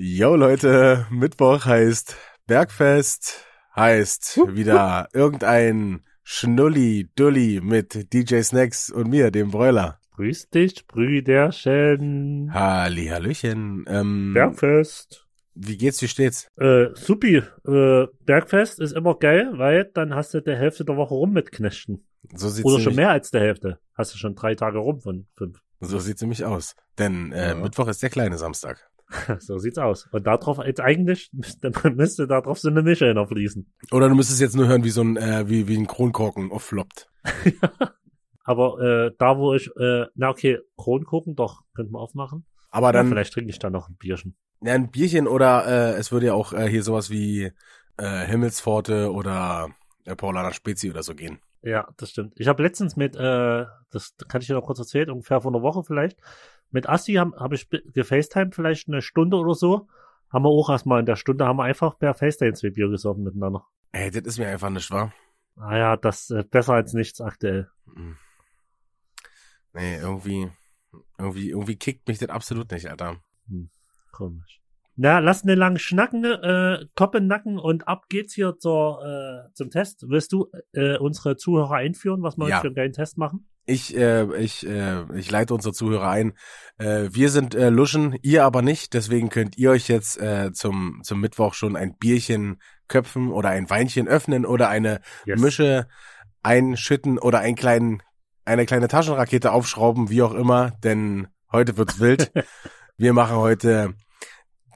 Yo Leute, Mittwoch heißt Bergfest, heißt wieder irgendein Schnulli-Dulli mit DJ Snacks und mir, dem Broiler. Grüß dich, Brüderchen. Halli, Hallöchen. Ähm, Bergfest. Wie geht's, wie steht's? Äh, supi. Äh, Bergfest ist immer geil, weil dann hast du die Hälfte der Woche rum mit Knechten. So sieht's Oder schon mehr als der Hälfte. Hast du schon drei Tage rum von fünf. so sieht's nämlich aus. Denn äh, Ja. Mittwoch ist der kleine Samstag. so sieht's aus. Und darauf, jetzt eigentlich, müsste, müsste darauf so eine Mische noch fließen. Oder du müsstest jetzt nur hören, wie so ein, äh, wie, wie ein Kronkorken auffloppt. Aber äh, da, wo ich, äh, na okay, Kron gucken, doch, könnten wir aufmachen. Aber Ja, dann, vielleicht trinke ich da noch ein Bierchen. ja, ein Bierchen oder äh, es würde ja auch äh, hier sowas wie äh, Himmelspforte oder äh, Paulaner Spezi oder so gehen. Ja, das stimmt. Ich habe letztens mit, äh, das kann ich dir noch kurz erzählen, ungefähr vor einer Woche vielleicht, mit Asti habe hab ich gefacetimed, vielleicht eine Stunde oder so. Haben wir auch erstmal in der Stunde, haben wir einfach per FaceTime zwei Bier gesoffen miteinander. Ey, das ist mir einfach nicht wahr. Ah ja, das äh, besser als nichts aktuell. Hm. Nee, irgendwie, irgendwie, irgendwie kickt mich das absolut nicht, Alter. Komisch. Na, lass ne lang schnacken, äh, Koppen nacken und ab geht's hier zur, äh, zum Test. Willst du äh, unsere Zuhörer einführen, was wir Ja. für einen geilen Test machen? Ich, äh, ich, äh, ich leite unsere Zuhörer ein. Äh, wir sind äh, Luschen, ihr aber nicht. Deswegen könnt ihr euch jetzt äh, zum, zum Mittwoch schon ein Bierchen köpfen oder ein Weinchen öffnen oder eine Yes. Mische einschütten oder einen kleinen, eine kleine Taschenrakete aufschrauben, wie auch immer. Denn heute wird's wild. wir machen heute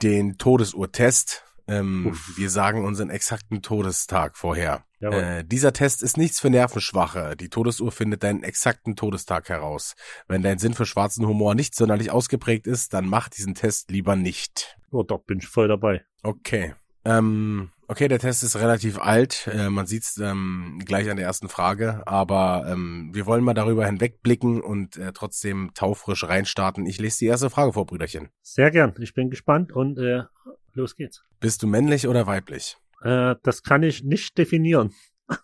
den Todesuhrtest. Ähm, wir sagen unseren exakten Todestag vorher. Äh, dieser Test ist nichts für Nervenschwache. Die Todesuhr findet deinen exakten Todestag heraus. Wenn dein Sinn für schwarzen Humor nicht sonderlich ausgeprägt ist, dann mach diesen Test lieber nicht. Oh, doch, bin ich voll dabei. Okay. Ähm, okay, der Test ist relativ alt. Äh, man sieht's ähm, gleich an der ersten Frage. Aber ähm, wir wollen mal darüber hinwegblicken und äh, trotzdem taufrisch reinstarten. Ich lese die erste Frage vor, Brüderchen. Sehr gern. Ich bin gespannt und äh, los geht's. Bist du männlich oder weiblich? Äh, das kann ich nicht definieren.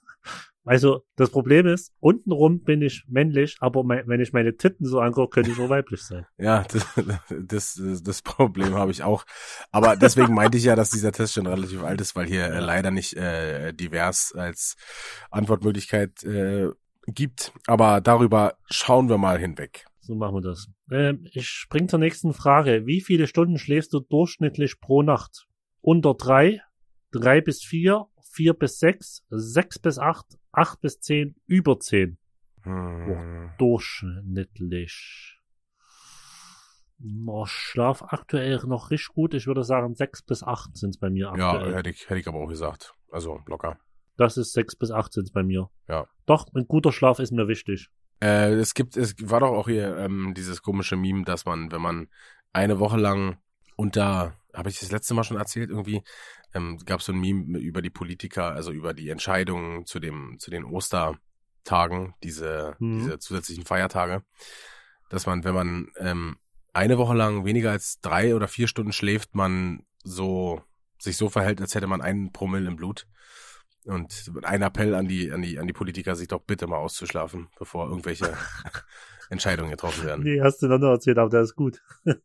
Also, das Problem ist, untenrum bin ich männlich, aber mein, wenn ich meine Titten so angucke, könnte ich auch weiblich sein. Ja, das, das, das Problem habe ich auch. Aber deswegen meinte ich ja, dass dieser Test schon relativ alt ist, weil hier äh, leider nicht äh, divers als Antwortmöglichkeit äh, gibt. Aber darüber schauen wir mal hinweg. So machen wir das. Ähm, ich spring zur nächsten Frage. Wie viele Stunden schläfst du durchschnittlich pro Nacht? Unter drei, drei bis vier, vier bis sechs, sechs bis acht, acht bis zehn, über zehn. Hm. Durchschnittlich. Oh, Schlaf aktuell noch richtig gut. Ich würde sagen, sechs bis acht sind es bei mir Ja, aktuell. hätte ich, hätte ich aber auch gesagt. Also locker. Das ist sechs bis acht sind es bei mir. Ja. Doch, ein guter Schlaf ist mir wichtig. Äh, es gibt, es war doch auch hier ähm, dieses komische Meme, dass man, wenn man eine Woche lang unter, habe ich das letzte Mal schon erzählt, irgendwie, ähm, gab es so ein Meme über die Politiker, also über die Entscheidungen zu dem, zu den Ostertagen, diese, Mhm. diese zusätzlichen Feiertage, dass man, wenn man ähm, eine Woche lang weniger als drei oder vier Stunden schläft, man so sich so verhält, als hätte man einen Promille im Blut. Und ein Appell an die, an die, an die Politiker, sich doch bitte mal auszuschlafen, bevor irgendwelche Entscheidungen getroffen werden. Nee, hast du noch nicht erzählt, aber das ist gut.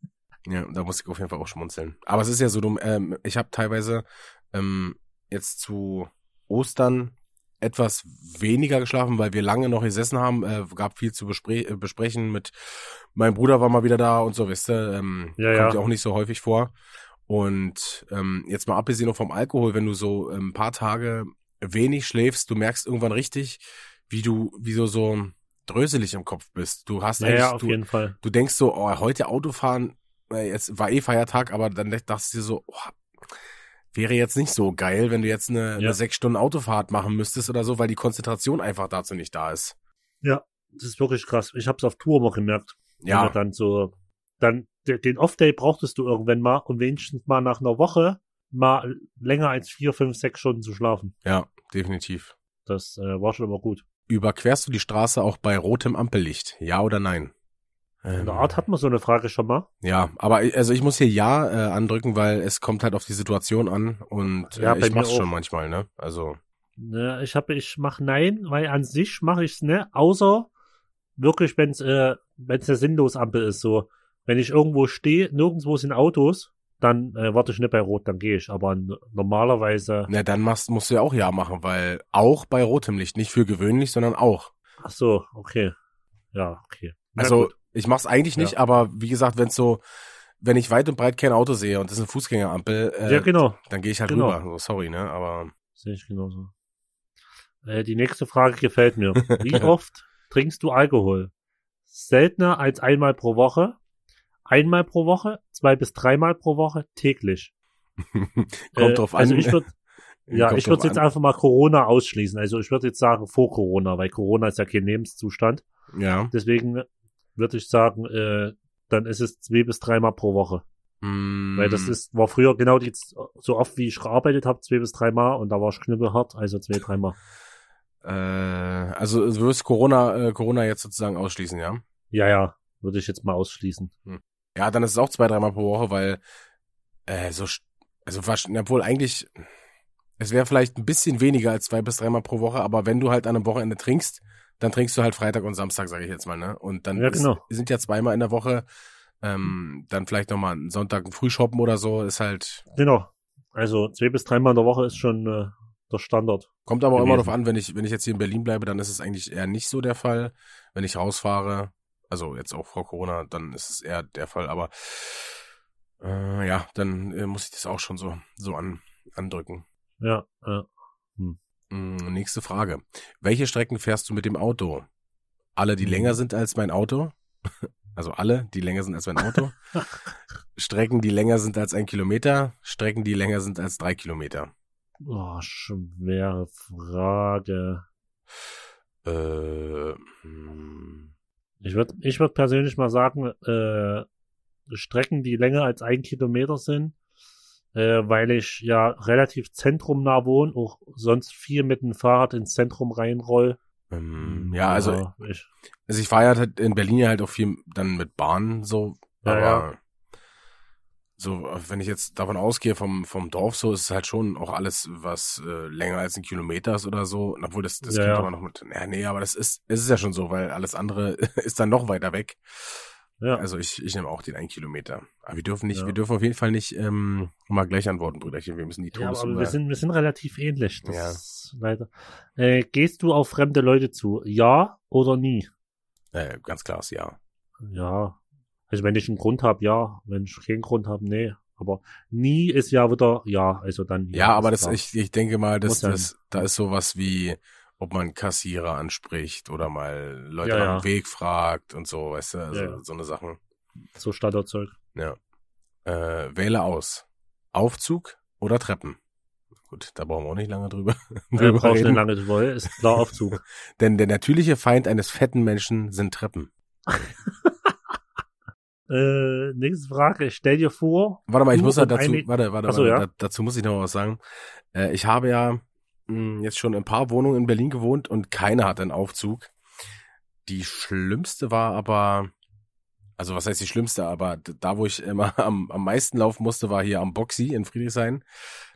Ja, da muss ich auf jeden Fall auch schmunzeln. Aber es ist ja so dumm, ähm, ich habe teilweise ähm, jetzt zu Ostern etwas weniger geschlafen, weil wir lange noch gesessen haben, äh, gab viel zu bespre äh, besprechen mit, mein Bruder war mal wieder da und so, wisst ihr, ähm, Ja, kommt ja. auch nicht so häufig vor. Und ähm, jetzt mal abgesehen noch vom Alkohol, wenn du so ähm, ein paar Tage wenig schläfst, du merkst irgendwann richtig, wie du, wie du so dröselig im Kopf bist. Du hast Ja, ja, auf du, jeden Fall. du denkst so, oh, heute Autofahren, äh, jetzt war eh Feiertag, aber dann dachtest du dir so, oh, wäre jetzt nicht so geil, wenn du jetzt eine, Ja. eine sechs Stunden Autofahrt machen müsstest oder so, weil die Konzentration einfach dazu nicht da ist. Das ist wirklich krass. Ich hab's auf Tour mal gemerkt. Ja, dann so, dann de- den Off-Day brauchtest du irgendwann mal und wenigstens mal nach einer Woche mal länger als vier, fünf, sechs Stunden zu schlafen. ja, definitiv. Das äh, war schon immer gut. Überquerst du die Straße auch bei rotem Ampellicht? Ja oder nein? In Ähm, der Art hat man so eine Frage schon mal. Ja, aber ich- also ich muss hier Ja äh, andrücken, weil es kommt halt auf die Situation an und äh, Ja, ich mach's schon manchmal, ne? Also, Ne, ich habe, ich mach nein, weil an sich mache ich's ne, außer wirklich, wenn's äh, wenn's eine sinnlos Ampel ist, so wenn ich irgendwo stehe, nirgendwo sind Autos dann äh, warte ich nicht bei Rot, dann gehe ich. Aber normalerweise, Na, dann machst, musst du ja auch Ja machen, weil auch bei rotem Licht, nicht für gewöhnlich, sondern auch. ach so, okay. Ja, okay. Na Also gut. ich mach's eigentlich nicht, Ja. aber wie gesagt, wenn so, wenn ich weit und breit kein Auto sehe und das ist eine Fußgängerampel, äh, ja, genau. dann gehe ich halt Genau. rüber. So, sorry, ne? Aber Sehe ich genauso. Äh, die nächste Frage gefällt mir. Wie oft trinkst du Alkohol? Seltener als einmal pro Woche, einmal pro Woche, zwei bis dreimal pro Woche, täglich. kommt Äh, drauf an. Also ich würde ja, kommt ich würde jetzt an. einfach mal Corona ausschließen. Also ich würde jetzt sagen vor Corona, weil Corona ist ja kein Lebenszustand. Ja. Deswegen würde ich sagen, äh, dann ist es zwei bis dreimal pro Woche. Mm, Weil das ist, war früher genau die, so oft wie ich gearbeitet habe, zwei bis dreimal und da war ich knüppelhart, also zwei, dreimal. Äh, also du wirst Corona, äh, Corona jetzt sozusagen ausschließen, ja? Ja, ja, würde ich jetzt mal ausschließen. Ja, dann ist es auch zwei, dreimal pro Woche, weil äh, so, also obwohl eigentlich, es wäre vielleicht ein bisschen weniger als zwei bis dreimal pro Woche, aber wenn du halt an einem Wochenende trinkst, dann trinkst du halt Freitag und Samstag, sage ich jetzt mal, ne? Und dann Ja, ist, genau. sind ja zweimal in der Woche, ähm, dann vielleicht nochmal einen Sonntag ein Frühshoppen oder so, ist halt, Genau. Also zwei bis dreimal in der Woche ist schon äh, der Standard. kommt aber auch immer gewesen. darauf an, wenn ich, wenn ich jetzt hier in Berlin bleibe, dann ist es eigentlich eher nicht so der Fall. Wenn ich rausfahre, also jetzt auch vor Corona, dann ist es eher der Fall, aber äh, ja, dann äh, muss ich das auch schon so, so an, andrücken. Ja, äh, Mm, Nächste Frage. Welche Strecken fährst du mit dem Auto? Alle, die Hm. länger sind als mein Auto? Also alle, die länger sind als mein Auto? Strecken, die länger sind als ein Kilometer? Strecken, die länger sind als drei Kilometer? oh, schwere Frage. Äh, hm, Ich würde ich würd persönlich mal sagen, äh, Strecken, die länger als ein Kilometer sind, äh, weil ich ja relativ zentrumnah wohne, auch sonst viel mit dem Fahrrad ins Zentrum reinroll. ähm, ja, also, ich, also ich fahre halt in Berlin ja halt auch viel dann mit Bahn so, Ja, aber ja. So, wenn ich jetzt davon ausgehe vom, vom Dorf so, ist es halt schon auch alles, was äh, länger als ein Kilometer ist oder so. Und Obwohl das, das Ja, kommt ja. aber noch mit. Ja, nee, aber das ist, es ist ja schon so, weil alles andere ist dann noch weiter weg. ja, Also ich, ich nehme auch den einen Kilometer. Aber wir dürfen nicht, Ja. wir dürfen auf jeden Fall nicht ähm, mal gleich antworten, Brüderchen. Wir müssen die ja, aber wir sind, wir sind relativ ähnlich. Das Ja. ist leider. Äh, gehst du auf fremde Leute zu? Ja oder nie? äh, ganz klar, ist ja. Ja. Also wenn ich einen Grund habe, ja. Wenn ich keinen Grund habe, nee. Aber nie ist ja wieder ja. Also dann Ja, aber ist das, klar. ich, ich denke mal, das, Muss sein. das, da ist sowas wie, ob man Kassierer anspricht oder mal Leute Ja, ja. dem Weg fragt und so, weißt du, also Ja, ja. so eine Sachen. so Standardzeug. Ja. Äh, wähle aus. Aufzug oder Treppen? Gut, da brauchen wir auch nicht lange drüber, Äh, drüber brauchst du reden. nicht lange drüber, ist klar Aufzug. Denn der natürliche Feind eines fetten Menschen sind Treppen. äh, nächste Frage. Stell dir vor, Warte mal, ich muss ja dazu, eine- warte, warte, Ach so, warte ja. da, dazu muss ich noch was sagen. Äh, ich habe ja mh, jetzt schon in ein paar Wohnungen in Berlin gewohnt und keine hat einen Aufzug. Die schlimmste war aber, also was heißt die schlimmste, aber da, wo ich immer am, am meisten laufen musste, war hier am Boxy in Friedrichshain.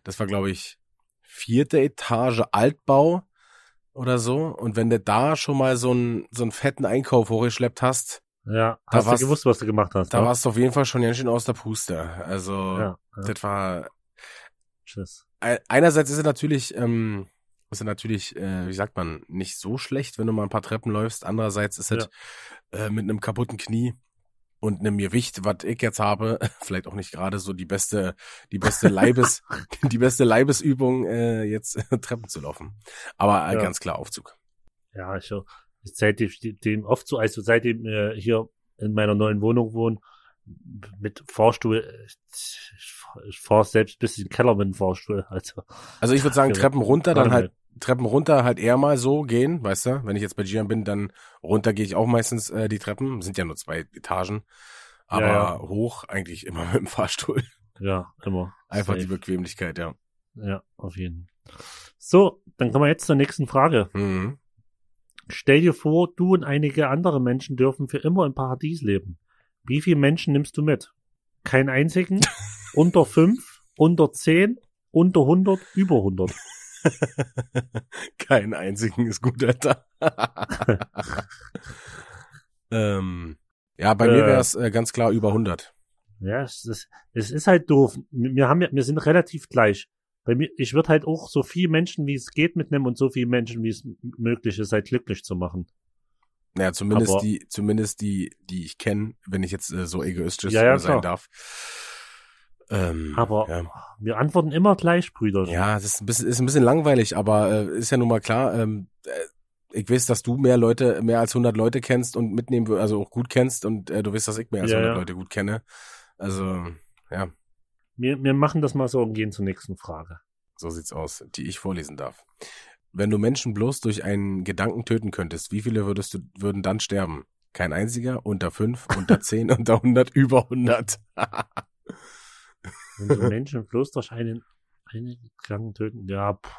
Das war, glaube ich, vierte Etage Altbau oder so. Und wenn du da schon mal so einen, so einen fetten Einkauf hochgeschleppt hast, ja, Da hast du war's- gewusst, was du gemacht hast? da ne? warst du auf jeden Fall schon ganz schön aus der Puste. Also, ja, ja. das war, Tschüss. Ei- einerseits ist es natürlich, ähm, ist es natürlich, äh, wie sagt man, nicht so schlecht, wenn du mal ein paar Treppen läufst. Andererseits ist es äh, mit einem kaputten Knie und einem Gewicht, was ich jetzt habe, vielleicht auch nicht gerade so die beste, die beste Leibes, die beste Leibesübung, äh, jetzt Treppen zu laufen. Aber äh, Ja. ganz klar Aufzug. Ja, ich, seitdem dem oft so, also seitdem äh, hier in meiner neuen Wohnung wohne, mit Fahrstuhl, äh, ich, ich fahre selbst bis in den Keller mit dem Fahrstuhl. Also, Also ich würde sagen, Ja, Treppen runter, dann halt Treppen runter halt eher mal so gehen, weißt du? Wenn ich jetzt bei Gian bin, dann runter gehe ich auch meistens äh, die Treppen. Sind ja nur zwei Etagen. Aber Ja, ja. hoch eigentlich immer mit dem Fahrstuhl. Ja, immer. Einfach Safe. die Bequemlichkeit, ja. Ja, auf jeden. So, dann kommen wir jetzt zur nächsten Frage. Mhm. Stell dir vor, du und einige andere Menschen dürfen für immer im Paradies leben. Wie viele Menschen nimmst du mit? Keinen einzigen? unter fünf? Unter zehn? Unter 100? Über 100? Keinen einzigen ist gut, Alter. ähm, ja, bei mir Äh. wäre es äh, ganz klar über 100. Ja, es ist, es ist halt doof. Wir haben wir sind relativ gleich. Bei mir, ich würde halt auch so viele Menschen, wie es geht, mitnehmen und so viele Menschen, wie es möglich ist, halt glücklich zu machen. Naja, zumindest Aber- die, zumindest die, die ich kenne, wenn ich jetzt äh, so egoistisch Ja, ja, sein klar. darf. Ähm, Aber ja. wir antworten immer gleich, Brüder. Ja, das ist ein bisschen, ist ein bisschen langweilig, aber äh, ist ja nun mal klar. Ähm, äh, ich weiß, dass du mehr Leute, mehr als 100 Leute kennst und mitnehmen, also auch gut kennst und äh, du weißt, dass ich mehr als Ja, 100 ja. Leute gut kenne. Also, ja, Wir, wir machen das mal so und gehen zur nächsten Frage. so sieht's aus, die ich vorlesen darf. Wenn du Menschen bloß durch einen Gedanken töten könntest, wie viele würdest du, würden dann sterben? Kein einziger, unter fünf, unter zehn, unter 100, über 100. Wenn so Menschen bloß durch einen, einen Gedanken töten, ja, pff.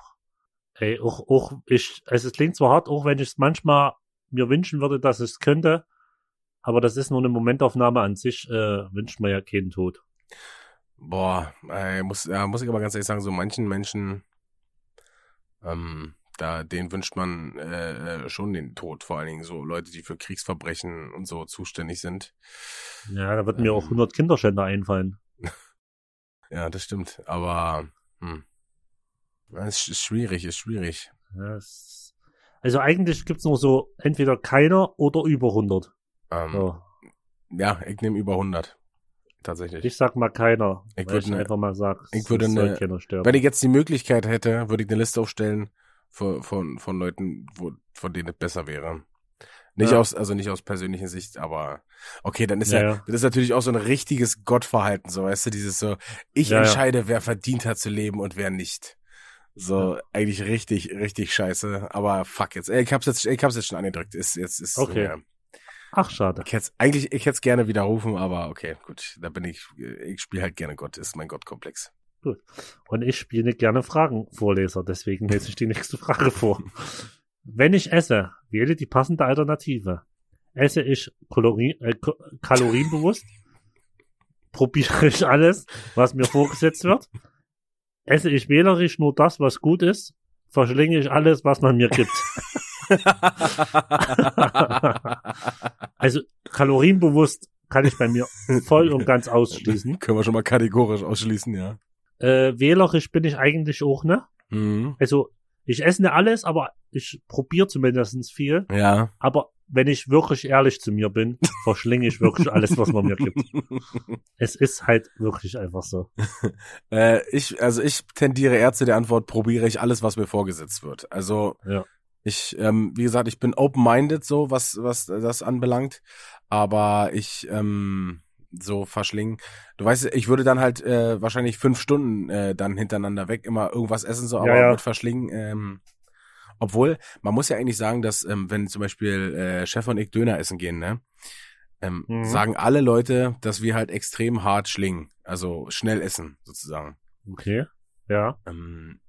Ey, auch, auch ich, also es klingt zwar hart, auch wenn ich es manchmal mir wünschen würde, dass ich es könnte, aber das ist nur eine Momentaufnahme an sich, äh, wünscht man ja keinen Tod. Boah, äh, muss, ja, muss ich aber ganz ehrlich sagen, so manchen Menschen, ähm, da, denen wünscht man äh, äh, schon den Tod, vor allen Dingen so Leute, die für Kriegsverbrechen und so zuständig sind. Ja, da würden mir auch Ähm. 100 Kinderschänder einfallen. Ja, das stimmt, aber hm. Es ist schwierig, ist schwierig. Ja, es, also eigentlich gibt's nur so entweder keiner oder über 100. Ähm, So. Ja, ich nehme über 100. Tatsächlich. Ich sag mal keiner, Ich würde ich ne- einfach mal sag, ich würde ne-. Wenn ich jetzt die Möglichkeit hätte, würde ich eine Liste aufstellen von, von, von Leuten, wo, von denen es besser wäre. Nicht Ja. aus, also nicht aus persönlicher Sicht, aber okay, dann ist ja, Ja, das ist natürlich auch so ein richtiges Gottverhalten, so weißt du, dieses so, ich Ja, entscheide, wer verdient hat zu leben und wer nicht. So, eigentlich richtig, richtig scheiße, aber fuck jetzt. Ich hab's jetzt, ich hab's jetzt schon angedrückt. Ist, jetzt ist, Okay. Ach, schade. Ich hätte eigentlich, ich hätte es gerne widerrufen, aber okay, gut, da bin ich, ich spiele halt gerne Gott, ist mein Gottkomplex. Und ich spiele gerne Fragenvorleser, deswegen lese ich die nächste Frage vor. Wenn ich esse, wähle die passende Alternative. Esse ich Kalorien, äh, kalorienbewusst? Probiere ich alles, was mir vorgesetzt wird? Esse ich wählerisch nur das, was gut ist? Verschlinge ich alles, was man mir gibt? Also kalorienbewusst kann ich bei mir voll und ganz ausschließen. Können wir schon mal kategorisch ausschließen, ja. Äh, wählerisch bin ich eigentlich auch, ne? Mhm. Also, ich esse nicht alles, aber ich probiere zumindest viel. Ja. Aber wenn ich wirklich ehrlich zu mir bin, verschlinge ich wirklich alles, was man mir gibt. Es ist halt wirklich einfach so. äh, ich, also ich tendiere eher zu der Antwort, probiere ich alles, was mir vorgesetzt wird. Also Ja. Ich, ähm, wie gesagt, ich bin open-minded so, was, was das anbelangt, aber ich, ähm, so verschlingen. Du weißt, ich würde dann halt äh, wahrscheinlich fünf Stunden äh, dann hintereinander weg immer irgendwas essen, so, aber Ja, ja. mit verschlingen, ähm, obwohl, man muss ja eigentlich sagen, dass ähm, wenn zum Beispiel äh, Chef und ich Döner essen gehen, ne, ähm, Mhm. sagen alle Leute, dass wir halt extrem hart schlingen, also schnell essen sozusagen. Okay. Ja. Ähm,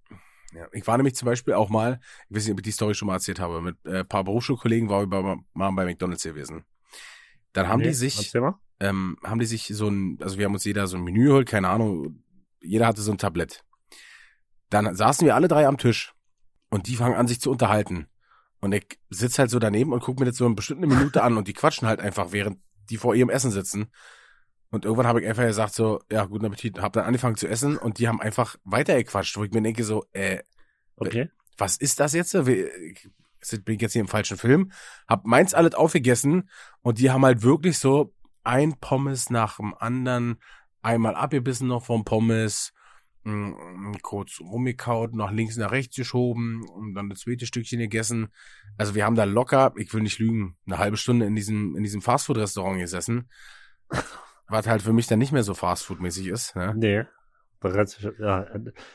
ja, ich war nämlich zum Beispiel auch mal, ich weiß nicht, ob ich die Story schon mal erzählt habe, mit äh, ein paar Berufsschulkollegen waren wir bei, mal bei McDonalds gewesen. Dann haben Nee, die sich, ähm, haben die sich so ein, also wir haben uns jeder so ein Menü geholt, keine Ahnung, jeder hatte so ein Tablett. Dann saßen wir alle drei am Tisch und die fangen an, sich zu unterhalten. Und ich sitz halt so daneben und guck mir das so eine bestimmte Minute an und die quatschen halt einfach, während die vor ihrem Essen sitzen. Und irgendwann habe ich einfach gesagt so, ja, guten Appetit, hab dann angefangen zu essen und die haben einfach weitergequatscht, wo ich mir denke so, äh, Okay. was ist das jetzt? Ich- Bin ich jetzt hier im falschen Film? Hab meins alles aufgegessen und die haben halt wirklich so ein Pommes nach dem anderen, einmal abgebissen noch vom Pommes, mh, kurz rumgekaut, nach links nach rechts geschoben und dann das zweite Stückchen gegessen. Also wir haben da locker, ich will nicht lügen, eine halbe Stunde in diesem, in diesem Fastfood-Restaurant gesessen. Was halt für mich dann nicht mehr so Fastfood-mäßig ist. Ne? Nee. Ja.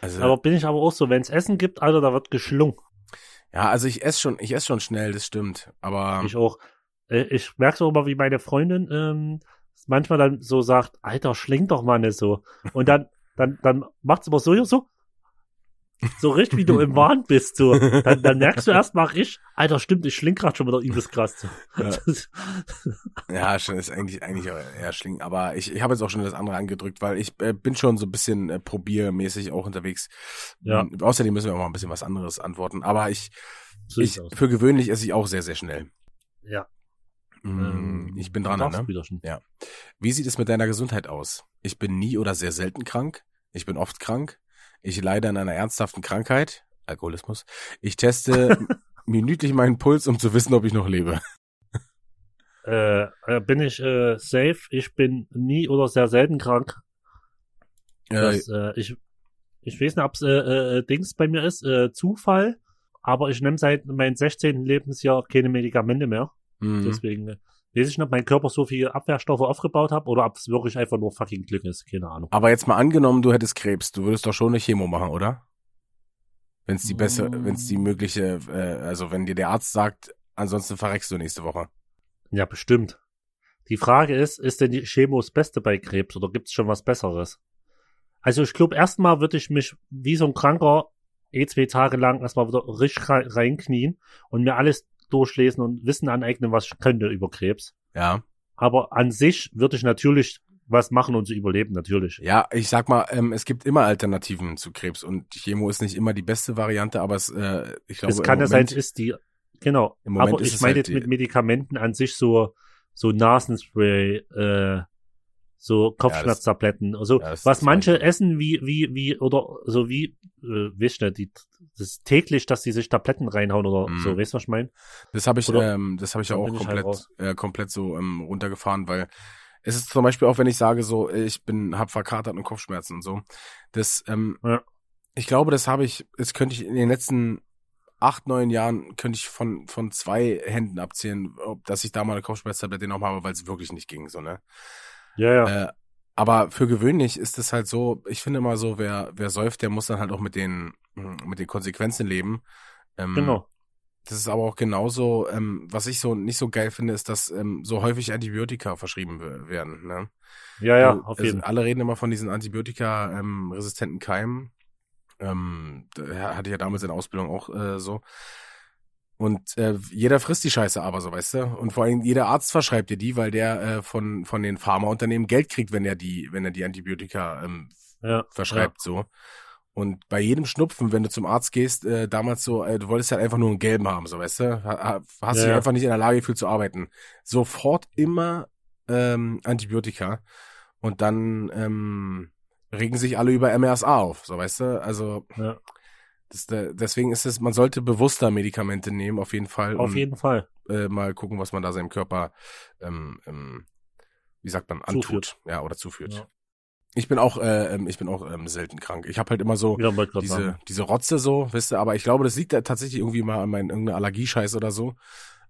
Also, Aber bin ich aber auch so, wenn es Essen gibt, Alter, da wird geschlungen. ja, also ich esse schon, ich esse schon schnell, das stimmt. Aber Ich auch. Äh, Ich merke so immer, wie meine Freundin ähm, manchmal dann so sagt, Alter, schling doch mal nicht so. Und dann, dann, dann macht's immer so, so, so richtig, wie du im Wahn bist, so. Dann, dann merkst du erst mal ich, Alter, stimmt, ich schling grad schon wieder übelst krass. So. Ja. Ja, schon ist eigentlich eigentlich eher schlingen. Aber ich, ich habe jetzt auch schon das andere angedrückt, weil ich äh, bin schon so ein bisschen äh, probiermäßig auch unterwegs. Ja. Ähm, außerdem müssen wir auch mal ein bisschen was anderes antworten. Aber ich, so ich aus. für gewöhnlich esse ich auch sehr, sehr schnell. Ja. Mm, ich bin dran, ne? Brüderchen. Wie sieht es mit deiner Gesundheit aus? Ich bin nie oder sehr selten krank. Ich bin oft krank. Ich leide an einer ernsthaften Krankheit. Alkoholismus. Ich teste minütlich meinen Puls, um zu wissen, ob ich noch lebe. Äh, äh, bin ich äh, safe? Ich bin nie oder sehr selten krank. Das, äh, ich, ich weiß nicht, ob es äh, äh, Dings bei mir ist, äh, Zufall, aber ich nehme seit meinem 16. Lebensjahr keine Medikamente mehr. mh. Deswegen weiß ich nicht, ob mein Körper so viel Abwehrstoffe aufgebaut hat oder ob es wirklich einfach nur fucking Glück ist. Keine Ahnung. Aber jetzt mal angenommen, du hättest Krebs, du würdest doch schon eine Chemo machen, oder? Wenn es die bessere, Mm. wenn es die mögliche, äh, also wenn dir der Arzt sagt, ansonsten verreckst du nächste Woche. Ja, bestimmt. Die Frage ist, ist denn die Chemo das Beste bei Krebs oder gibt es schon was Besseres? Also ich glaube, erstmal würde ich mich wie so ein Kranker eh zwei Tage lang erstmal wieder richtig rein- reinknien und mir alles durchlesen und Wissen aneignen, was ich könnte über Krebs. Ja. Aber an sich würde ich natürlich was machen, um zu überleben, natürlich. Ja, ich sag mal, ähm, es gibt immer Alternativen zu Krebs und Chemo ist nicht immer die beste Variante, aber es, äh, ich glaube, es kann ja sein, es ist die, genau. Im Moment Aber ich meine halt jetzt mit Medikamenten an sich so, so Nasenspray, äh, so Kopfschmerztabletten, also ja, was manche ich. essen, wie, wie, wie, oder so wie, äh, weißt du, die, das ist täglich, dass die sich Tabletten reinhauen oder Mhm. so, weißt du, was ich meine? Das habe ich, Oder- ähm, das habe ich ja auch halt komplett, raus. äh, komplett so ähm, runtergefahren, weil es ist zum Beispiel auch, wenn ich sage so, äh, ich bin, hab verkatert und Kopfschmerzen und so. Das, ähm, Ja. ich glaube, das habe ich, das könnte ich in den letzten acht, neun Jahren könnte ich von von zwei Händen abzählen, ob, dass ich da mal eine Kopfschmerztablette genommen habe, weil es wirklich nicht ging, so ne. Ja, ja. Äh, aber für gewöhnlich ist es halt so, ich finde immer so, wer, wer säuft, der muss dann halt auch mit den, mit den Konsequenzen leben. Ähm, genau. Das ist aber auch genauso, ähm, was ich so nicht so geil finde, ist, dass ähm, so häufig Antibiotika verschrieben we- werden. Ne? Ja, ja, Also, auf also jeden Fall. Alle reden immer von diesen Antibiotika-resistenten Keimen. Ähm, hatte ich ja damals in der Ausbildung auch äh, so. Und äh, jeder frisst die Scheiße aber so, weißt du? Und vor allem jeder Arzt verschreibt dir die, weil der äh, von von den Pharmaunternehmen Geld kriegt, wenn er die, wenn er die Antibiotika ähm, Ja, verschreibt so. Und bei jedem Schnupfen, wenn du zum Arzt gehst, äh, damals so, äh, du wolltest halt einfach nur einen gelben haben, so weißt du, ha, ha, hast Ja, dich ja. einfach nicht in der Lage gefühlt zu arbeiten. Sofort immer ähm, Antibiotika und dann ähm, regen sich alle über MRSA auf, so weißt du, also Ja. Das, deswegen ist es, man sollte bewusster Medikamente nehmen, auf jeden Fall. Auf jeden Fall. Äh, mal gucken, was man da seinem Körper, ähm, ähm, wie sagt man, antut, Zuführt. ja, oder zuführt. Ja. Ich bin auch, äh, ähm, ich bin auch ähm, selten krank. Ich habe halt immer so Ja, diese, sagen. diese Rotze so, wisst ihr, aber ich glaube, das liegt da tatsächlich irgendwie mal an meinen irgendeiner Allergiescheiß oder so.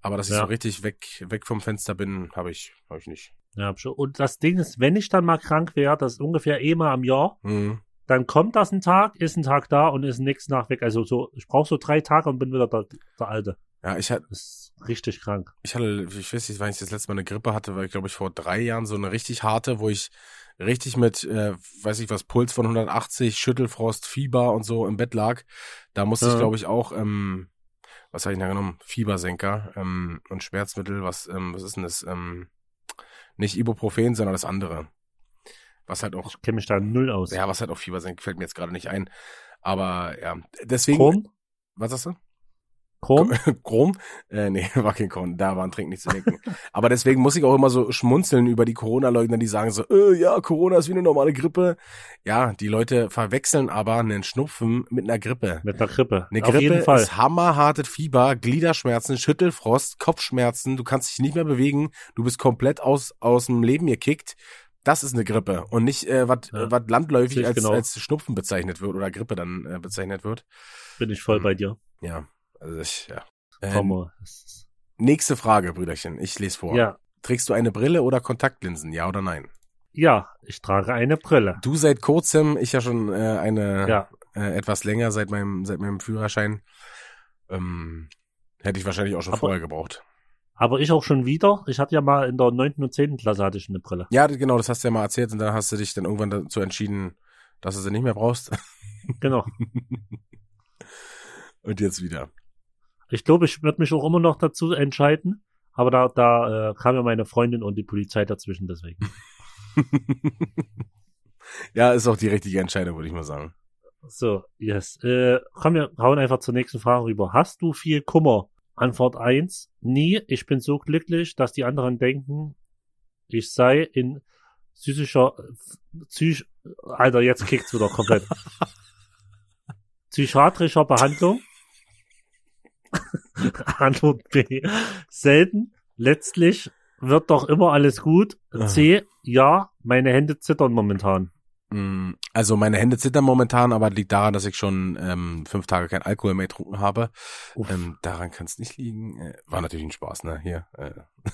Aber dass ich Ja. so richtig weg, weg vom Fenster bin, habe ich, habe ich nicht. Ja, hab schon. Und das Ding ist, wenn ich dann mal krank wäre, das ist ungefähr eh mal am Jahr, Mhm. Dann kommt das ein Tag, ist ein Tag da und ist nächsten Tag weg. Also so, ich brauche so drei Tage und bin wieder der, der Alte. Ja, ich hatte, ist richtig krank. ich hatte, ich weiß nicht, wann ich das letzte Mal eine Grippe hatte, weil ich glaube ich vor drei Jahren so eine richtig harte, wo ich richtig mit, äh, weiß ich was, Puls von 180, Schüttelfrost, Fieber und so im Bett lag. Da musste ich Ja. glaube ich auch, ähm, was habe ich da genommen? Fiebersenker ähm, und Schmerzmittel. Was, ähm, was ist denn das? Ähm, nicht Ibuprofen, sondern das andere. Was halt auch Ich kenne mich da null aus. Ja, was halt auch Fieber senkt, fällt mir jetzt gerade nicht ein. Aber ja, deswegen. Chrom? Was sagst du? Chrom? Chrom? Äh, nee, war kein Korn. Da war ein Trink nicht zu denken. Aber deswegen muss ich auch immer so schmunzeln über die Corona-Leugner, die sagen so, äh, ja, Corona ist wie eine normale Grippe. Ja, die Leute verwechseln aber einen Schnupfen mit einer Grippe. Mit einer Grippe. Eine Auf jeden Grippe Fall. ist hammerhartes Fieber, Gliederschmerzen, Schüttelfrost, Kopfschmerzen, du kannst dich nicht mehr bewegen, du bist komplett aus, aus dem Leben gekickt. Das ist eine Grippe und nicht, äh, was Ja. landläufig als, genau. als Schnupfen bezeichnet wird oder Grippe dann äh, bezeichnet wird. Bin ich voll Mhm. bei dir. Ja, also ich, ja. Komm Ähm, nächste Frage, Brüderchen. Ich lese vor. Ja. Trägst du eine Brille oder Kontaktlinsen? Ja oder nein? Ja, ich trage eine Brille. Du seit kurzem, ich ja schon äh, eine Ja. äh, etwas länger seit meinem seit meinem Führerschein. Ähm, hätte ich wahrscheinlich auch schon Aber- vorher gebraucht. Aber ich auch schon wieder. Ich hatte ja mal in der neunten und zehnten Klasse hatte ich eine Brille. Ja, genau, das hast du ja mal erzählt und dann hast du dich dann irgendwann dazu entschieden, dass du sie nicht mehr brauchst. Genau. und jetzt wieder. Ich glaube, ich würde mich auch immer noch dazu entscheiden. Aber da, da äh, kam ja meine Freundin und die Polizei dazwischen, deswegen. ja, ist auch die richtige Entscheidung, würde ich mal sagen. So, yes. Äh, komm, wir hauen einfach zur nächsten Frage rüber. Hast du viel Kummer Antwort 1. Nie. Ich bin so glücklich, dass die anderen denken, ich sei in psychischer, psych, Alter, jetzt kickt's wieder komplett. Psychiatrischer Behandlung. Antwort B. Selten. Letztlich wird doch immer alles gut. C. Ja, meine Hände zittern momentan. Mm, Also meine Hände zittern momentan, aber liegt daran, dass ich schon ähm, fünf Tage kein Alkohol mehr getrunken habe. Ähm, daran kann es nicht liegen. Äh, war natürlich ein Spaß, ne? Hier. Äh.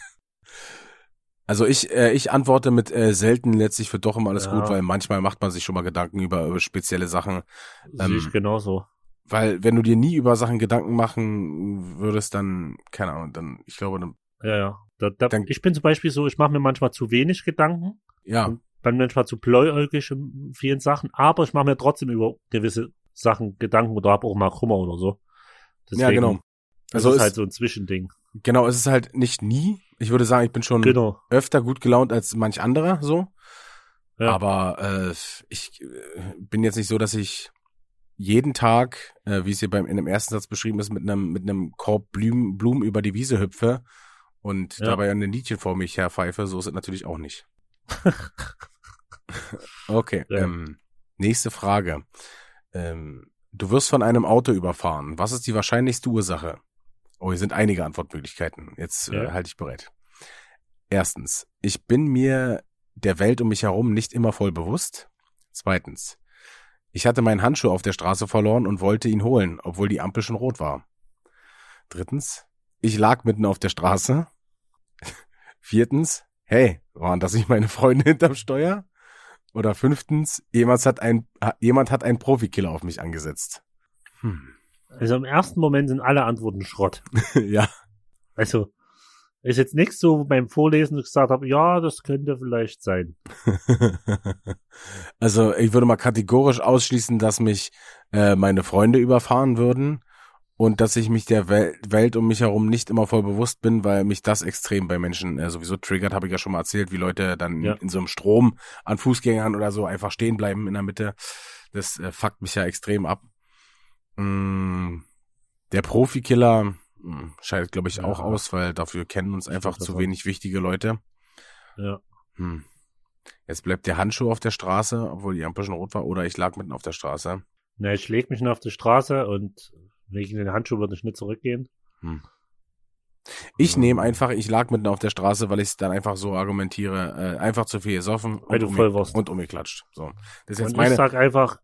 Also ich, äh, ich antworte mit äh, selten letztlich wird doch immer alles Ja. gut, weil manchmal macht man sich schon mal Gedanken über, über spezielle Sachen. Sehe Ähm, ich genauso. Weil wenn du dir nie über Sachen Gedanken machen würdest, dann, keine Ahnung, dann, ich glaube, dann, Ja, ja. Da, da, Dann- ich bin zum Beispiel so, ich mache mir manchmal zu wenig Gedanken. ja, Und dann manchmal zu bläuäugig in vielen Sachen, aber ich mache mir trotzdem über gewisse Sachen Gedanken oder habe auch mal Kummer oder so. ja, genau. Das Also ist ist, halt so ein Zwischending. genau, es ist halt nicht nie. Ich würde sagen, ich bin schon Genau. öfter gut gelaunt als manch anderer, so. Ja. Aber äh, ich äh, bin jetzt nicht so, dass ich jeden Tag, äh, wie es hier beim in dem ersten Satz beschrieben ist, mit einem mit einem Korb Blumen, Blumen über die Wiese hüpfe und Ja. dabei ein Liedchen vor mich herpfeife, so ist es natürlich auch nicht. okay, Ja. ähm, nächste Frage. Ähm, du wirst von einem Auto überfahren. Was ist die wahrscheinlichste Ursache? Oh, hier sind einige Antwortmöglichkeiten. Jetzt äh, Ja. halte ich bereit. Erstens, ich bin mir der Welt um mich herum nicht immer voll bewusst. Zweitens, ich hatte meinen Handschuh auf der Straße verloren und wollte ihn holen, obwohl die Ampel schon rot war. Drittens, ich lag mitten auf der Straße. Viertens, hey, waren das nicht meine Freunde hinterm Steuer? Oder fünftens, jemand hat ein, jemand hat einen Profikiller auf mich angesetzt. Hm. Also im ersten Moment sind alle Antworten Schrott. ja, Also ist jetzt nichts so beim Vorlesen ich gesagt habe, ja, das könnte vielleicht sein. also ich würde mal kategorisch ausschließen, dass mich äh, meine Freunde überfahren würden und dass ich mich der Wel Welt um mich herum nicht immer voll bewusst bin, weil mich das extrem bei Menschen äh, sowieso triggert, habe ich ja schon mal erzählt, wie Leute dann Ja. in so einem Strom an Fußgängern oder so einfach stehen bleiben in der Mitte. Das äh, fuckt mich ja extrem ab. Mm, der Profikiller mm, scheidet, glaube ich, Ja. auch aus, weil dafür kennen uns einfach zu auch. wenig wichtige Leute. Ja. Hm. Jetzt bleibt der Handschuh auf der Straße, obwohl die Ampel schon rot war, oder ich lag mitten auf der Straße. Na, ich leg mich nur auf die Straße und wegen den Handschuh würde ich nicht zurückgehen. Hm. Ich Ja. nehme einfach, ich lag mitten auf der Straße, weil ich es dann einfach so argumentiere, äh, einfach zu viel gesoffen Weil du und, voll warst. und umgeklatscht. So. Das ist jetzt und meine, ich sag einfach,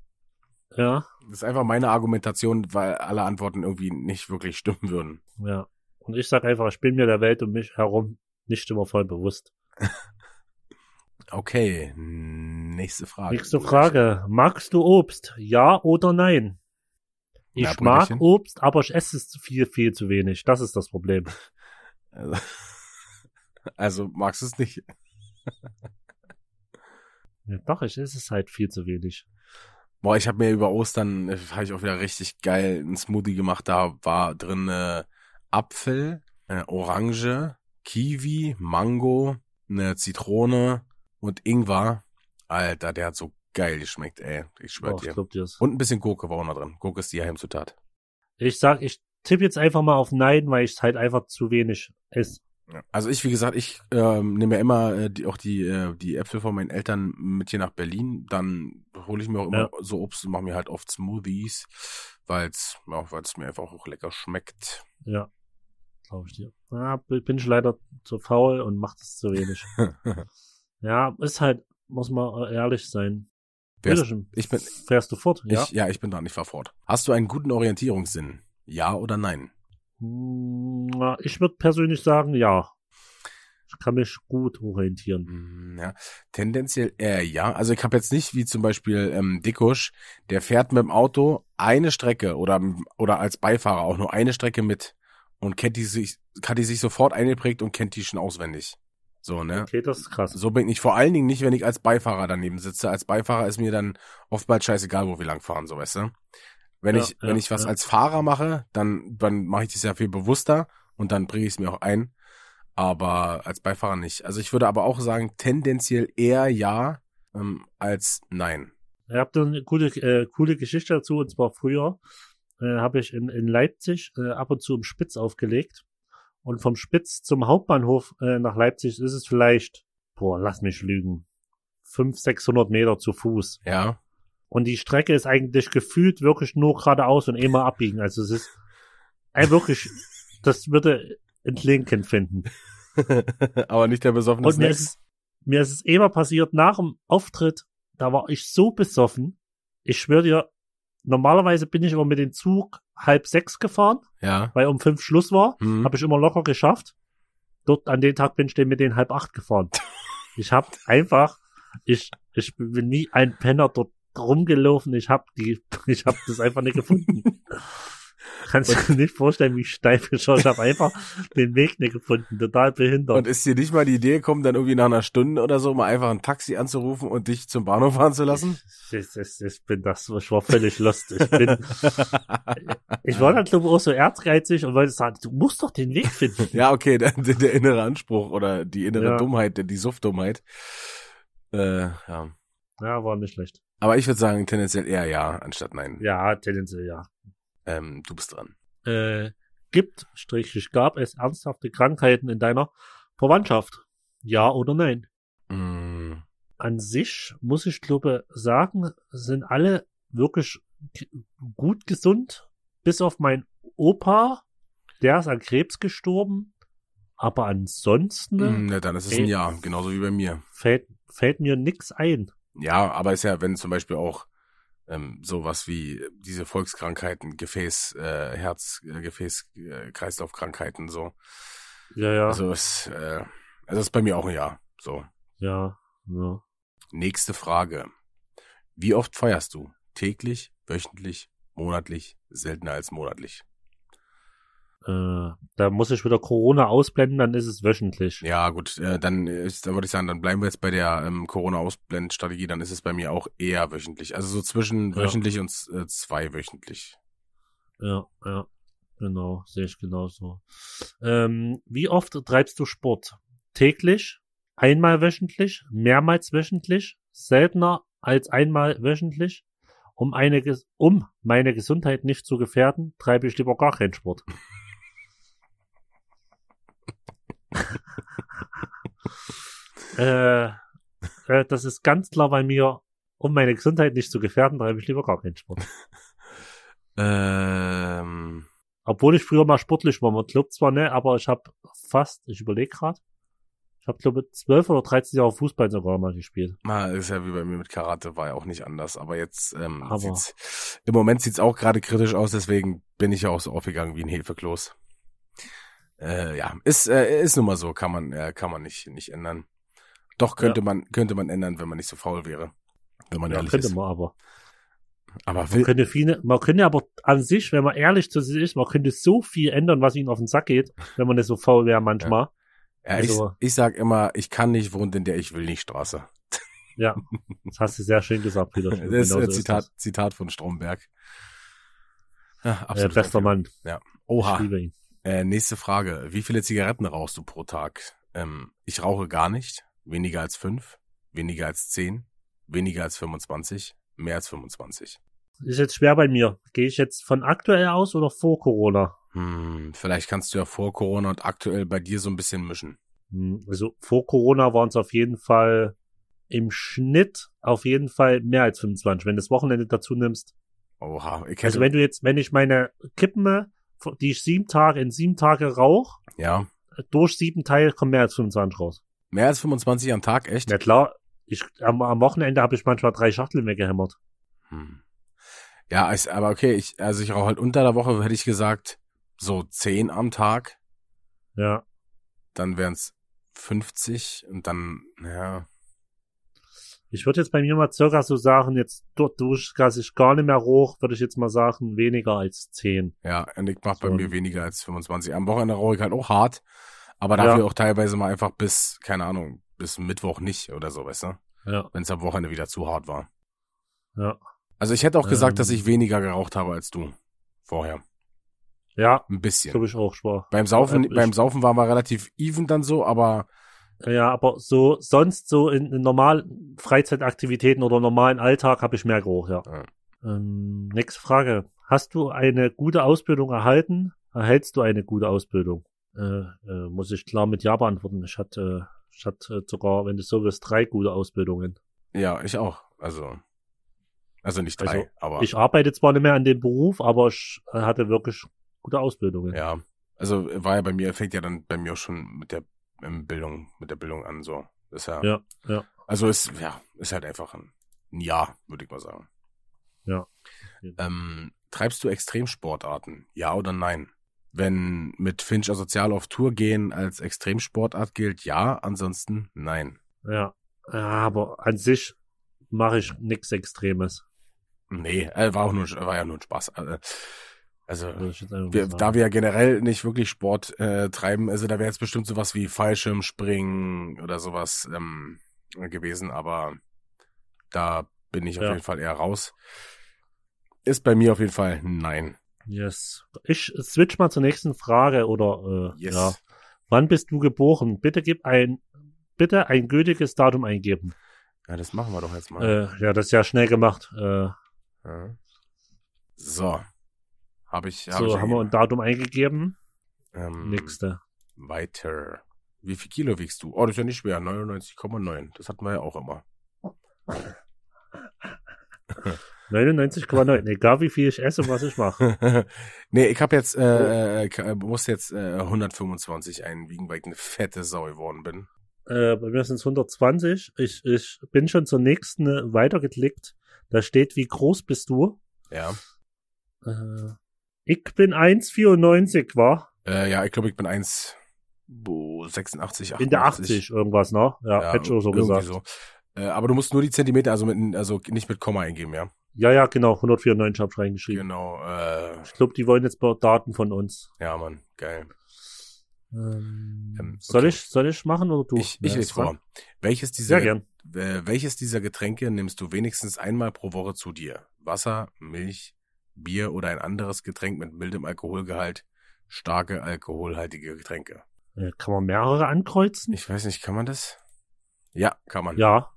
ja, das ist einfach meine Argumentation, weil alle Antworten irgendwie nicht wirklich stimmen würden. ja. Und ich sag einfach, ich bin mir der Welt um mich herum nicht immer voll bewusst. Okay, nächste Frage. Nächste Frage. Magst du Obst? Ja oder nein? Ich Ja, mag. Obst, aber ich esse es viel, viel zu wenig. Das ist das Problem. Also, also magst du es nicht? Ja, doch, ich esse es halt viel zu wenig. Boah, ich habe mir über Ostern, äh, habe ich auch wieder richtig geil einen Smoothie gemacht. Da war drin äh, Apfel, äh, Orange, Kiwi, Mango, eine Zitrone und Ingwer. Alter, der hat so geil geschmeckt, ey. Ich schwör ich dir. glaub dir's. Und ein bisschen Gurke war auch noch drin. Gurke ist die Geheimzutat. Ich sag, ich tippe jetzt einfach mal auf Nein, weil ich es halt einfach zu wenig esse. Also ich, wie gesagt, ich ähm, nehme ja immer äh, die, auch die, äh, die Äpfel von meinen Eltern mit hier nach Berlin. Dann hole ich mir auch immer Ja. so Obst und mache mir halt oft Smoothies, weil es ja, weil's mir einfach auch lecker schmeckt. Ja, glaube ich dir. Ja, bin ich leider zu faul und mach das zu wenig. ja, ist halt, muss man ehrlich sein. Bitteschön. ich bin- Fährst du fort? Ja. Ich, ja, ich bin dran, ich fahr fort. Hast du einen guten Orientierungssinn? Ja oder nein? Hm, Ich würde persönlich sagen, ja. Ich kann mich gut orientieren. Hm, Ja, tendenziell eher ja. Also ich habe jetzt nicht wie zum Beispiel ähm, Dickusch, der fährt mit dem Auto eine Strecke oder oder als Beifahrer auch nur eine Strecke mit und kennt die sich, hat die sich sofort eingeprägt und kennt die schon auswendig. So, ne? Okay, das ist krass. So bin ich vor allen Dingen nicht, wenn ich als Beifahrer daneben sitze. Als Beifahrer ist mir dann oftmals scheißegal, wo wir lang fahren, so weißt du. Wenn Ja, ich, ja, wenn ich was ja. als Fahrer mache, dann, dann mache ich das ja viel bewusster und dann bringe ich es mir auch ein. Aber als Beifahrer nicht. Also ich würde aber auch sagen, tendenziell eher ja ähm, als nein. Ich habe da eine coole, äh, coole Geschichte dazu, und zwar früher äh, habe ich in, in Leipzig äh, ab und zu im Spitz aufgelegt. Und vom Spitz zum Hauptbahnhof äh, nach Leipzig ist es vielleicht, boah, lass mich lügen, 500, 600 Meter zu Fuß. Ja. Und die Strecke ist eigentlich gefühlt wirklich nur geradeaus und immer abbiegen. Also es ist ein wirklich, das würde ein Linken finden. aber nicht der besoffene Und mir ist, mir ist es immer passiert nach dem Auftritt, da war ich so besoffen. Ich schwöre dir, normalerweise bin ich immer mit dem Zug halb sechs gefahren, Ja. weil um fünf Schluss war. Hm. Habe ich immer locker geschafft. Dort an den Tag bin ich den mit den halb acht gefahren. Ich habe einfach, ich, ich bin nie ein Penner dort rumgelaufen. Ich habe die, ich habe das einfach nicht gefunden. Kannst du dir nicht vorstellen, wie steif ich war. Ich habe einfach den Weg nicht gefunden. Total behindert. Und ist dir nicht mal die Idee gekommen, dann irgendwie nach einer Stunde oder so mal einfach ein Taxi anzurufen und dich zum Bahnhof fahren zu lassen? Ich, ich, ich bin das, ich war völlig lost. Ich bin, ich war dann glaube ich auch so erzgeizig und wollte sagen, du musst doch den Weg finden. Ja, okay, der, der, innere Anspruch oder die innere Ja. Dummheit, die Suftdummheit. Äh, ja. Ja, war nicht schlecht. Aber ich würde sagen, tendenziell eher ja, anstatt nein. Ja, tendenziell ja. Ähm, du bist dran. Äh, gibt, strich, gab es ernsthafte Krankheiten in deiner Verwandtschaft? Ja oder nein? Mm, An sich muss ich glaube sagen, sind alle wirklich gut gesund, bis auf mein Opa, der ist an Krebs gestorben. Aber ansonsten mm, na, dann ist es ein Ey. Ja, genauso wie bei mir. fällt, fällt mir nix ein. Ja, aber ist ja, wenn zum Beispiel auch ähm, sowas wie diese Volkskrankheiten, Gefäß, äh, Herz, äh, Gefäß, äh, Kreislaufkrankheiten so. Ja, ja, Also ist, äh, also ist bei mir auch ein Ja. So. ja, ja. Nächste Frage. Wie oft feierst du? Täglich, wöchentlich, monatlich, seltener als monatlich? Äh, da muss ich wieder Corona ausblenden, dann ist es wöchentlich. Ja, gut, äh, dann ist, dann würde ich sagen, dann bleiben wir jetzt bei der ähm, Corona-Ausblendstrategie, dann ist es bei mir auch eher wöchentlich. Also so zwischen Ja. wöchentlich und äh, zweiwöchentlich. Ja, ja. Genau, sehe ich genauso. Ähm, wie oft treibst du Sport? Täglich, einmal wöchentlich, mehrmals wöchentlich, seltener als einmal wöchentlich? Um, eine, um meine Gesundheit nicht zu gefährden, treibe ich lieber gar keinen Sport. äh, äh, das ist ganz klar bei mir, um meine Gesundheit nicht zu gefährden, treibe ich lieber gar keinen Sport. Ähm, Obwohl ich früher mal sportlich war. Man glaubt zwar ne, aber ich habe fast, ich überlege gerade, ich habe glaube 12 oder 13 Jahre Fußball sogar mal gespielt. na, ist ja wie bei mir mit Karate, war ja auch nicht anders. Aber jetzt, ähm, Aber- sieht's, im Moment sieht's auch gerade kritisch aus, deswegen bin ich ja auch so aufgegangen wie ein Hefekloß. Äh, ja, ist, äh, ist nun mal so, kann man, äh, kann man nicht, nicht ändern. Doch könnte man, könnte man ändern, wenn man nicht so faul wäre. Wenn man Ja, ehrlich könnte ist. man aber. Aber Man will, könnte viele, man könnte aber an sich, wenn man ehrlich zu sich ist, man könnte so viel ändern, was ihnen auf den Sack geht, wenn man nicht so faul wäre manchmal. ja, also- ich, ich sag immer, ich kann nicht wohnen in der ich will nicht Straße. Ja, das hast du sehr schön gesagt, Peter. Das ist Genau ein Zitat, das. Zitat von Stromberg. Ja, Äh, absolut. bester Mann. Ich Oha. liebe ihn. Äh, nächste Frage. Wie viele Zigaretten rauchst du pro Tag? Ähm, ich rauche gar nicht. Weniger als fünf. Weniger als zehn. Weniger als 25. Mehr als 25. Ist jetzt schwer bei mir. Gehe ich jetzt von aktuell aus oder vor Corona? Hm, vielleicht kannst du ja vor Corona und aktuell bei dir so ein bisschen mischen. Hm, Also vor Corona waren es auf jeden Fall im Schnitt auf jeden Fall mehr als 25, wenn du das Wochenende dazu nimmst. Oha. Ich hätte, Also wenn du jetzt, wenn ich meine Kippen, die ich sieben Tage in sieben Tage rauch, ja. durch sieben Teile kommen mehr als 25 raus. Mehr als 25 am Tag, echt? Ja klar, ich, am, am Wochenende habe ich manchmal drei Schachteln weggehämmert. Hm. Ja, ich, aber okay, ich, also ich rauche halt unter der Woche, hätte ich gesagt, so 10 am Tag. Ja. Dann wären es 50 und dann, ja, Ich würde jetzt bei mir mal circa so sagen, jetzt dort durch, dass ich gar nicht mehr hoch, würde ich jetzt mal sagen, weniger als 10. Ja, und ich mach bei So. mir weniger als 25. Am Wochenende rauche ich halt auch hart, aber dafür Ja. auch teilweise mal einfach bis, keine Ahnung, bis Mittwoch nicht oder so, weißt du? Ja, Wenn es am Wochenende wieder zu hart war. ja. Also ich hätte auch gesagt, dass Ähm. ich weniger geraucht habe als du. Vorher. Ja, Ein bisschen. glaube ich auch schwach. Beim Saufen, ich- beim Saufen waren wir relativ even dann so, aber Ja, aber so sonst so in, in normalen Freizeitaktivitäten oder normalen Alltag habe ich mehr Geruch, ja. Ja. Ähm, nächste Frage. hast du eine gute Ausbildung erhalten? Erhältst du eine gute Ausbildung? Äh, äh, muss ich klar mit Ja beantworten. Ich hatte, ich hatte sogar, wenn du so willst, drei gute Ausbildungen. Ja, ich auch. Also, also nicht drei, Also, aber Ich arbeite zwar nicht mehr an dem Beruf, aber ich hatte wirklich gute Ausbildungen. ja. Also war ja bei mir, fängt ja dann bei mir auch schon mit der Bildung, mit der Bildung an, so. Ist ja, Ja, ja. also ist, ja, ist halt einfach ein, ein Ja, würde ich mal sagen. Ja. Ähm, treibst du Extremsportarten? Ja oder nein? Wenn mit Finch Asozial auf Tour gehen als Extremsportart gilt, ja, ansonsten nein. Ja, aber an sich mache ich nichts Extremes. Nee, äh, war auch nur, war ja nur ein Spaß. Also, wir, da wir ja generell nicht wirklich Sport äh, treiben, also da wäre jetzt bestimmt sowas wie Fallschirmspringen oder sowas ähm, gewesen, aber da bin ich auf Ja. jeden Fall eher raus. Ist bei mir auf jeden Fall nein. Yes. Ich switch mal zur nächsten Frage oder äh, Yes. ja. Wann bist du geboren? Bitte gib ein bitte ein gültiges Datum eingeben. Ja, das machen wir doch jetzt mal. Äh, ja, das ist ja schnell gemacht. Äh, Ja. So. Habe ich, hab so, ich haben wir ein Datum eingegeben. ähm, Nächste. Weiter. Wie viel Kilo wiegst du? Oh, das ist ja nicht schwer. 99,9. Das hatten wir ja auch immer. 99,9. Egal wie viel ich esse und was ich mache. nee, ich habe jetzt, äh, äh, k- muss jetzt äh, 125 einwiegen, weil ich eine fette Sau geworden bin. Äh, bei mir sind es 120. Ich, ich bin schon zur nächsten äh, weitergeklickt. Da steht, wie groß bist du? Ja. Äh, ich bin 1,94, war? Äh, ja, ich glaube, ich bin 1, bo, 86, 88. In der 80 irgendwas, ne? Ja, hätte ich auch so gesagt. So. Äh, aber du musst nur die Zentimeter, also mit, also nicht mit Komma eingeben, ja. Ja, ja, genau, 194 hab ich reingeschrieben. Genau, äh, Ich glaube, die wollen jetzt Daten von uns. ja, Mann, geil. Ähm, Ähm, Soll okay. ich, soll ich machen oder du? Ich, ich Ja, lese vor. Welches dieser, äh, welches dieser Getränke nimmst du wenigstens einmal pro Woche zu dir? Wasser, Milch, Bier oder ein anderes Getränk mit mildem Alkoholgehalt? Starke alkoholhaltige Getränke. Äh, Kann man mehrere ankreuzen? Ich weiß nicht, kann man das? Ja, kann man. Ja.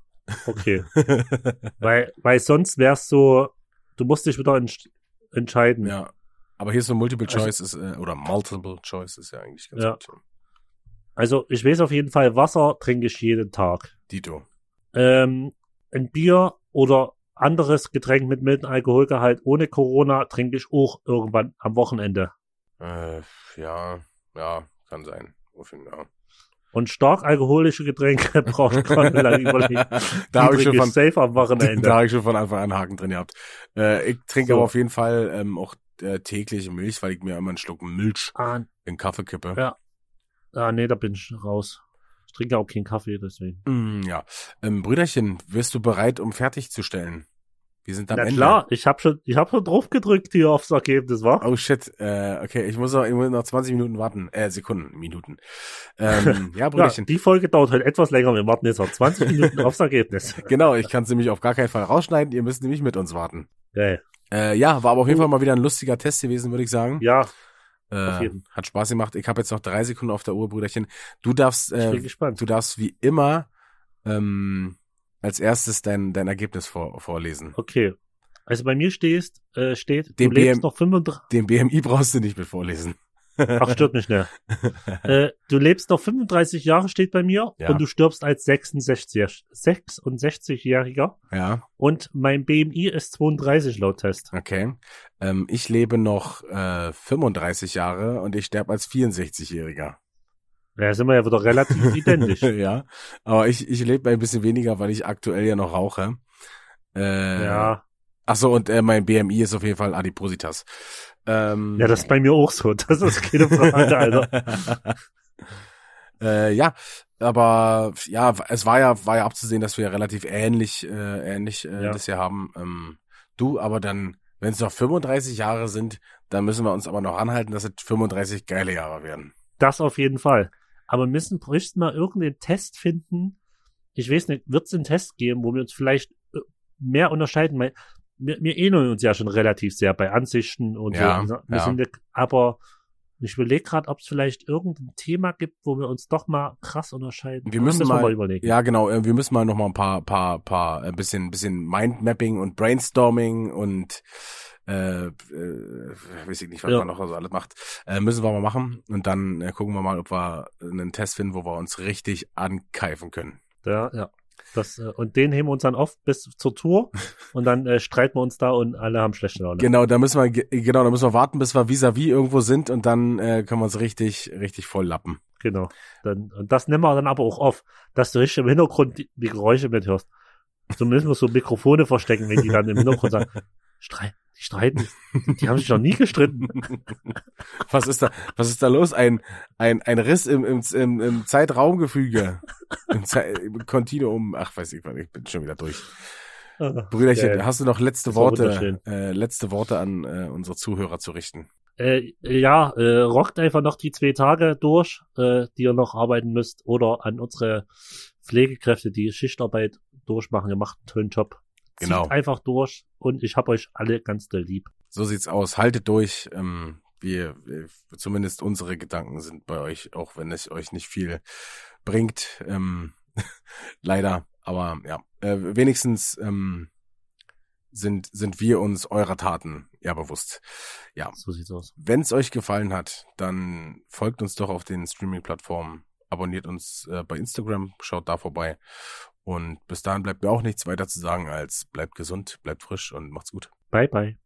Okay. weil, weil sonst wär's so, du musst dich wieder entsch entscheiden. ja. Aber hier ist so Multiple Also- Choice ist, äh, oder Multiple Choice ist ja eigentlich ganz Ja. gut. Also ich weiß auf jeden Fall, Wasser trinke ich jeden Tag. Dito. Ähm, ein Bier oder anderes Getränk mit mildem Alkoholgehalt ohne Corona trinke ich auch irgendwann am Wochenende. Äh, ja, ja, kann sein. Fall, Und stark alkoholische Getränke brauche ich nicht lange überlegen. ja. Da habe ich schon von, safe am Wochenende. Da habe ich schon von Anfang an einen Haken drin gehabt. Äh, ich trinke So. aber auf jeden Fall ähm, auch äh, täglich Milch, weil ich mir immer einen Schluck Milch ah, in Kaffee kippe. Ja. ah, nee, da bin ich raus. Ich trinke auch keinen Kaffee, deswegen. Mm, ja. Ähm, Brüderchen, wirst du bereit, um fertigzustellen? Wir sind am Na Ende. klar, ich habe schon, ich habe schon drauf gedrückt hier aufs Ergebnis, war? Oh shit, äh, okay, ich muss, noch, ich muss noch 20 Minuten warten. Äh, Sekunden, Minuten. Ähm, ja, Ja, Brüderchen. die Folge dauert heute etwas länger. Wir warten jetzt noch 20 Minuten aufs Ergebnis. Genau, ich kann es nämlich auf gar keinen Fall rausschneiden. Ihr müsst nämlich mit uns warten. Geil. Äh, ja, war aber auf jeden Fall mal wieder ein lustiger Test gewesen, würde ich sagen. Ja, äh. Hat Spaß gemacht. Ich habe jetzt noch drei Sekunden auf der Uhr, Brüderchen. Du darfst, äh, du darfst wie immer ähm, als erstes dein, dein Ergebnis vor, vorlesen. Okay. Also bei mir stehst, äh, steht, Den du lebst BM noch 35, Den BMI brauchst du nicht mit vorlesen. Ach, stört mich nicht. äh, du lebst noch 35 Jahre, steht bei mir, Ja. und du stirbst als 66, 66-Jähriger. Ja, Und mein BMI ist 32 laut Test. okay. Ähm, ich lebe noch äh, 35 Jahre und ich sterbe als 64-Jähriger. Ja, sind wir ja wieder relativ identisch. ja, aber ich, ich lebe ein bisschen weniger, weil ich aktuell ja noch rauche. Äh, Ja. Ach so, und äh, mein BMI ist auf jeden Fall Adipositas. Ähm, Ja, das ist bei mir auch so. Das ist keine Frage, Alter. äh, ja, aber ja, es war ja war ja abzusehen, dass wir relativ ähnlich äh, ähnlich äh, Ja. das hier haben. Ähm, du, aber dann, wenn es noch 35 Jahre sind, dann müssen wir uns aber noch anhalten, dass es 35 geile Jahre werden. Das auf jeden Fall. Aber wir müssen bräuchten mal irgendeinen Test finden. Ich weiß nicht, wird es einen Test geben, wo wir uns vielleicht äh, mehr unterscheiden? Weil wir, wir ähneln uns ja schon relativ sehr bei Ansichten und Ja, so. Wir ja. sind, aber ich überlege gerade, ob es vielleicht irgendein Thema gibt, wo wir uns doch mal krass unterscheiden. Wir Da müssen mal- überlegen. Ja, genau. äh, Wir müssen mal noch mal ein paar, paar, paar, ein bisschen, bisschen Mindmapping und Brainstorming und äh, äh, weiß ich nicht, was Ja. man noch so alles macht. Äh, müssen wir mal machen und dann äh, gucken wir mal, ob wir einen Test finden, wo wir uns richtig ankeifen können. Ja, ja. Das, äh, und den heben wir uns dann auf bis zur Tour und dann äh, streiten wir uns da und alle haben schlechte Laune. Genau, da müssen wir ge- genau, da müssen wir warten, bis wir vis-à-vis irgendwo sind und dann äh, können wir uns richtig richtig voll lappen. Genau. Dann, und das nehmen wir dann aber auch auf, dass du richtig im Hintergrund die, die Geräusche mithörst. Müssen wir so Mikrofone verstecken, wenn die dann im Hintergrund sagen, Streit, die streiten, die haben sich noch nie gestritten. Was ist da was ist da los? Ein ein ein Riss im im, im, im Zeitraumgefüge. Im, Zei im Kontinuum. Ach, weiß ich, ich bin schon wieder durch. Brüderchen, Ja, ja. hast du noch letzte Worte, äh, letzte Worte an äh, unsere Zuhörer zu richten? Äh, ja, äh, rockt einfach noch die zwei Tage durch, äh, die ihr noch arbeiten müsst, oder an unsere Pflegekräfte, die Schichtarbeit durchmachen. Ihr macht einen tollen Job. Genau. Zieht einfach durch und ich hab euch alle ganz doll lieb. So sieht's aus. Haltet durch. Ähm, wir, wir, zumindest unsere Gedanken sind bei euch, auch wenn es euch nicht viel bringt. Ähm, leider. Aber ja, äh, wenigstens ähm, sind, sind wir uns eurer Taten ja bewusst. Ja, So sieht's aus. wenn es euch gefallen hat, dann folgt uns doch auf den Streaming-Plattformen, abonniert uns äh, bei Instagram, schaut da vorbei. Und bis dahin bleibt mir auch nichts weiter zu sagen als bleibt gesund, bleibt frisch und macht's gut. Bye, bye.